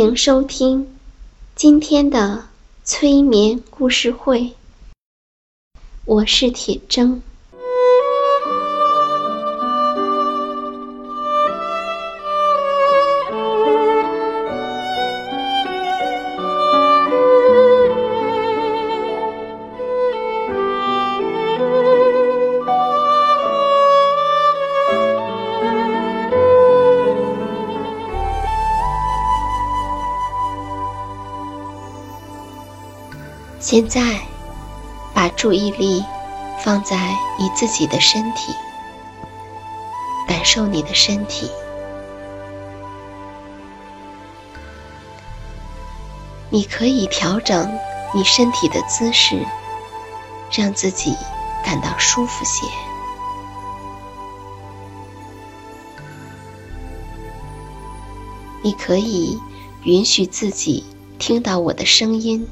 迎收听今天的催眠故事会，我是铁铮。现在，把注意力放在你自己的身体，感受你的身体。你可以调整你身体的姿势，让自己感到舒服些。你可以允许自己听到我的声音。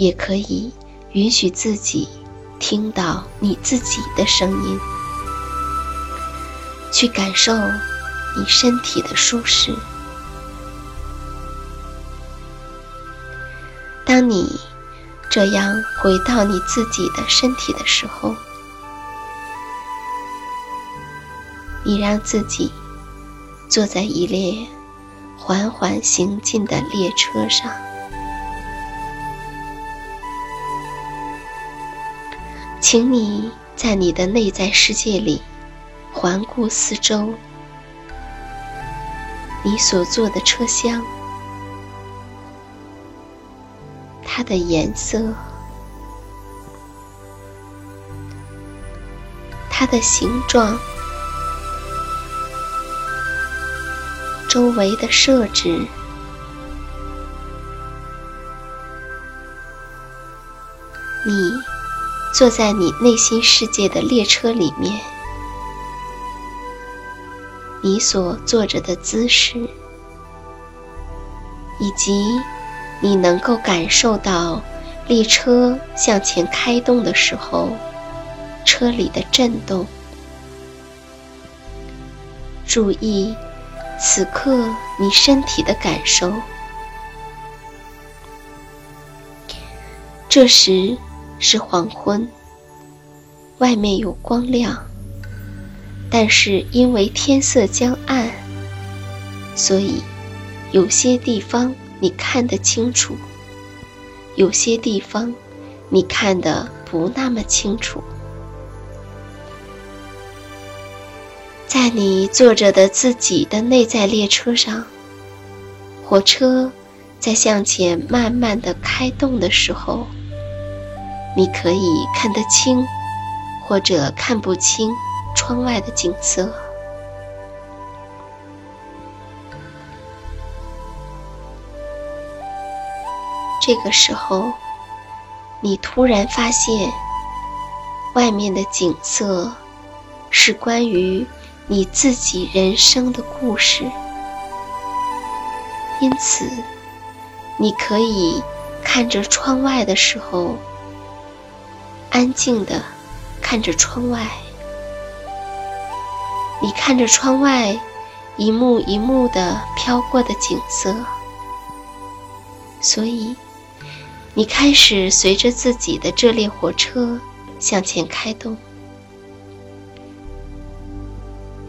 也可以允许自己听到你自己的声音，去感受你身体的舒适。当你这样回到你自己的身体的时候，你让自己坐在一列缓缓行进的列车上。请你在你的内在世界里环顾四周，你所坐的车厢，它的颜色，它的形状，周围的设置，你。坐在你内心世界的列车里面，你所坐着的姿势，以及你能够感受到列车向前开动的时候，车里的震动。注意此刻你身体的感受。这时。是黄昏，外面有光亮，但是因为天色将暗，所以有些地方你看得清楚，有些地方你看得不那么清楚。在你坐着的自己的内在列车上，火车在向前慢慢的开动的时候。你可以看得清，或者看不清窗外的景色。这个时候，你突然发现，外面的景色是关于你自己人生的故事。因此，你可以看着窗外的时候。安静地看着窗外。你看着窗外一幕一幕的飘过的景色，所以你开始随着自己的这列火车向前开动，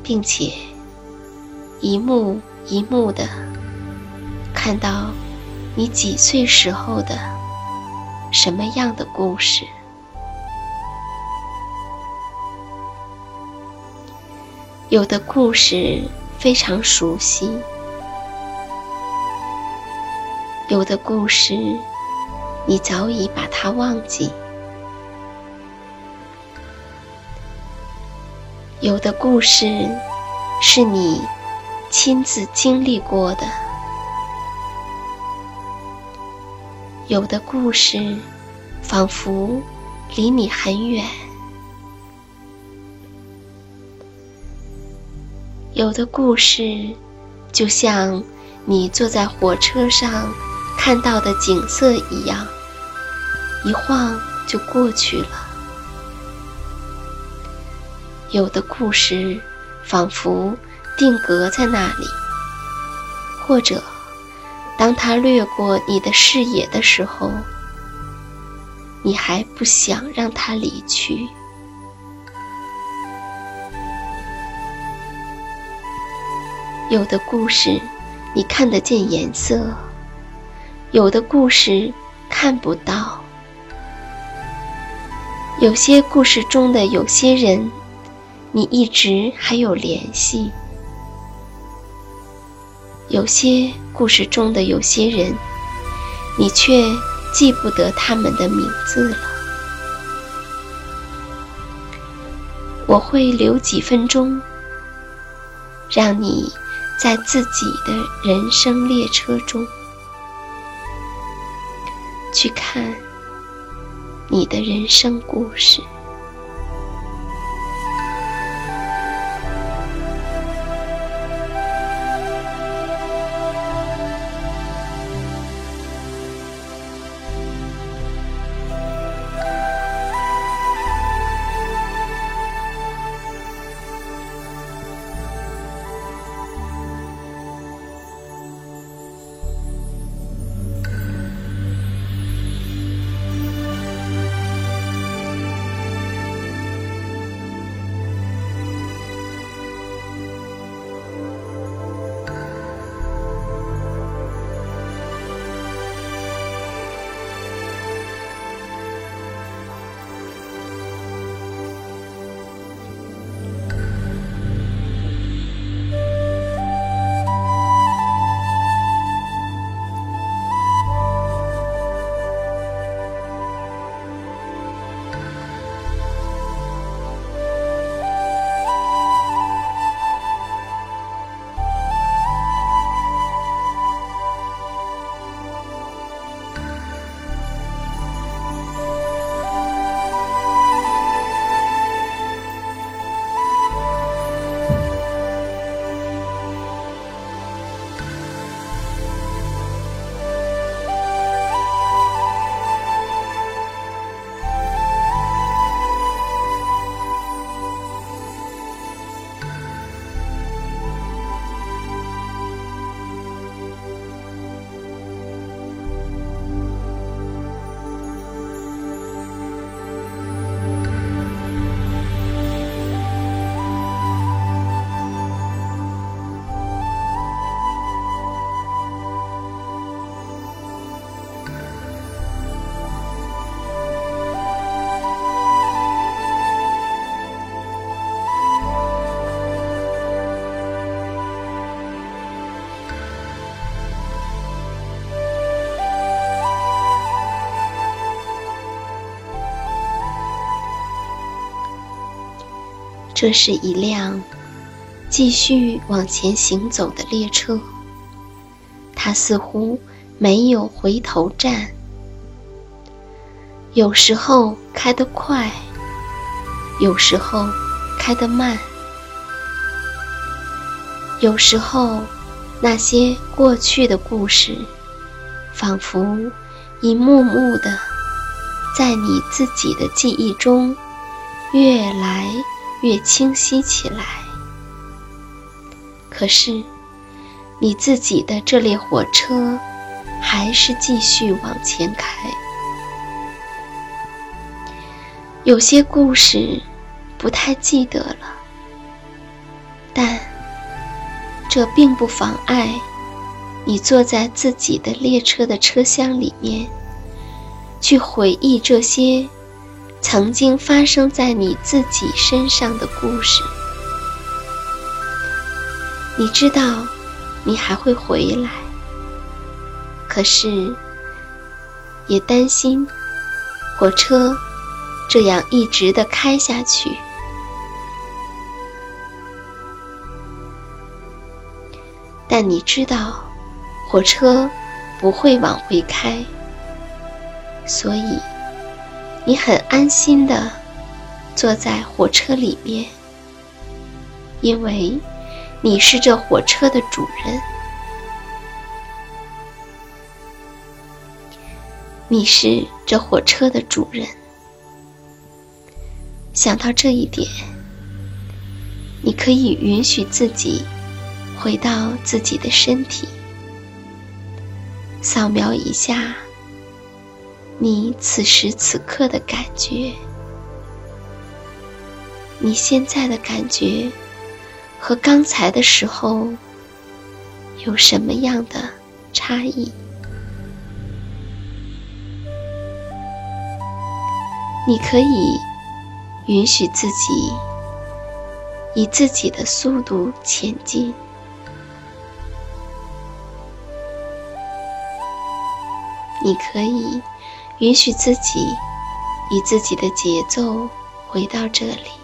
并且一幕一幕的看到你几岁时候的什么样的故事。有的故事非常熟悉，有的故事你早已把它忘记，有的故事是你亲自经历过的，有的故事仿佛离你很远。有的故事，就像你坐在火车上看到的景色一样，一晃就过去了；有的故事，仿佛定格在那里，或者当它掠过你的视野的时候，你还不想让它离去。有的故事，你看得见颜色；有的故事看不到。有些故事中的有些人，你一直还有联系；有些故事中的有些人，你却记不得他们的名字了。我会留几分钟，让你。在自己的人生列车中，去看你的人生故事。这是一辆继续往前行走的列车，它似乎没有回头站。有时候开得快，有时候开得慢，有时候那些过去的故事，仿佛一幕幕的在你自己的记忆中越来越清晰起来。可是，你自己的这列火车还是继续往前开。有些故事不太记得了，但这并不妨碍你坐在自己的列车的车厢里面，去回忆这些曾经发生在你自己身上的故事。你知道，你还会回来，可是也担心火车。这样一直的开下去，但你知道，火车不会往回开，所以你很安心的坐在火车里面，因为你是这火车的主人，你是这火车的主人。想到这一点，你可以允许自己回到自己的身体，扫描一下你此时此刻的感觉。你现在的感觉和刚才的时候有什么样的差异？你可以。允许自己以自己的速度前进，你可以允许自己以自己的节奏回到这里。